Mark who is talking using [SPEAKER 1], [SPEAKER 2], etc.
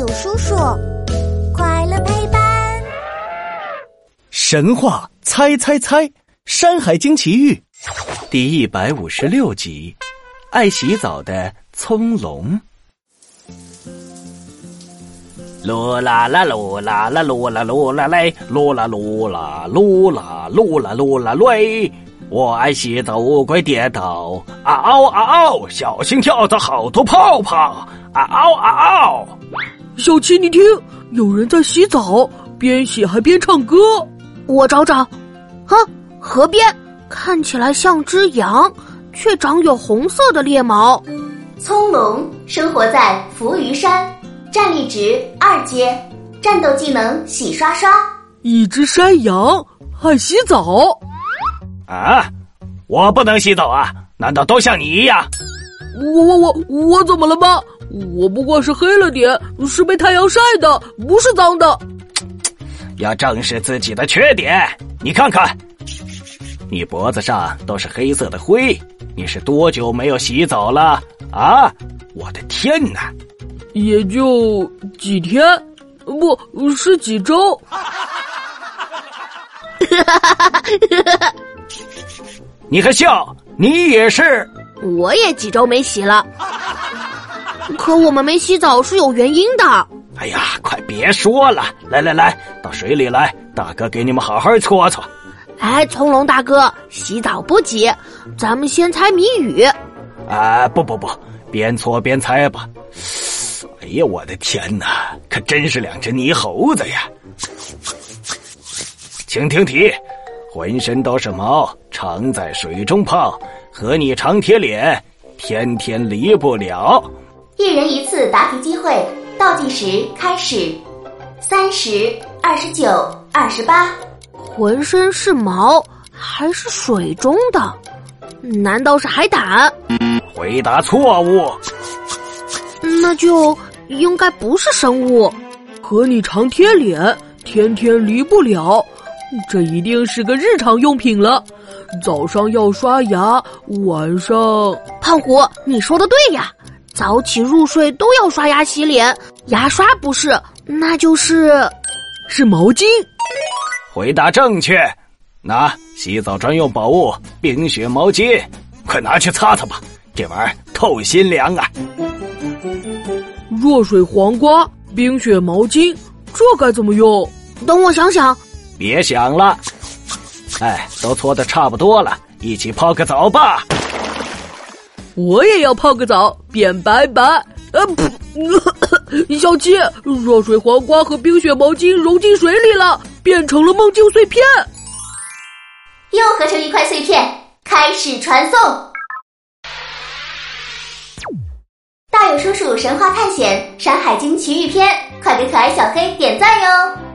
[SPEAKER 1] 友叔叔，快乐陪伴。
[SPEAKER 2] 神话猜猜猜，《山海经奇遇》第一百五十六集：爱洗澡的葱龙。
[SPEAKER 3] 噜啦啦噜啦啦噜啦噜啦嘞，噜啦噜啦噜啦噜啦噜啦嘞。我爱洗澡，乌龟跌倒，啊嗷啊嗷，小心跳的好多泡泡，啊嗷啊嗷。
[SPEAKER 4] 小七，你听，有人在洗澡，边洗还边唱歌。
[SPEAKER 5] 我找找，哼，河边看起来像只羊，却长有红色的鬣毛。
[SPEAKER 6] 葱龙生活在浮鱼山，战力值二阶，战斗技能洗刷刷。
[SPEAKER 4] 一只山羊爱洗澡。
[SPEAKER 3] 啊！我不能洗澡啊？难道都像你一样？
[SPEAKER 4] 我我我我怎么了吗？我不过是黑了点，是被太阳晒的，不是脏的。
[SPEAKER 3] 要正视自己的缺点。你看看，你脖子上都是黑色的灰，你是多久没有洗澡了啊？我的天哪！
[SPEAKER 4] 也就几天，不是几周。
[SPEAKER 3] 你还笑？你也是？
[SPEAKER 5] 我也几周没洗了，可我们没洗澡是有原因的。
[SPEAKER 3] 哎呀，快别说了！来来来，到水里来，大哥给你们好好搓搓。
[SPEAKER 5] 哎，葱龙大哥，洗澡不急，咱们先猜谜语。
[SPEAKER 3] 啊，不不不，边搓边猜吧。哎呀，我的天哪，可真是两只泥猴子呀！请听题。浑身都是毛，常在水中泡，和你常贴脸，天天离不了。
[SPEAKER 6] 一人一次答题机会，倒计时开始，三十二十九二十八。
[SPEAKER 5] 浑身是毛，还是水中的？难道是海胆？
[SPEAKER 3] 回答错误。
[SPEAKER 5] 那就应该不是生物。
[SPEAKER 4] 和你常贴脸，天天离不了。这一定是个日常用品了，早上要刷牙，晚上……
[SPEAKER 5] 胖虎，你说的对呀，早起入睡都要刷牙洗脸，牙刷不是，那就是
[SPEAKER 4] 是毛巾。
[SPEAKER 3] 回答正确，拿洗澡专用宝物冰雪毛巾，快拿去擦擦吧，这玩意儿透心凉啊！
[SPEAKER 4] 热水黄瓜冰雪毛巾，这该怎么用？
[SPEAKER 5] 等我想想。
[SPEAKER 3] 别想了，哎，都搓的差不多了，一起泡个澡吧。
[SPEAKER 4] 我也要泡个澡，变白白。呃，噗，小七，热水黄瓜和冰雪毛巾融进水里了，变成了梦境碎片。
[SPEAKER 6] 又合成一块碎片，开始传送。大勇叔叔神话探险《山海经奇遇篇》，快给可爱小黑点赞哟！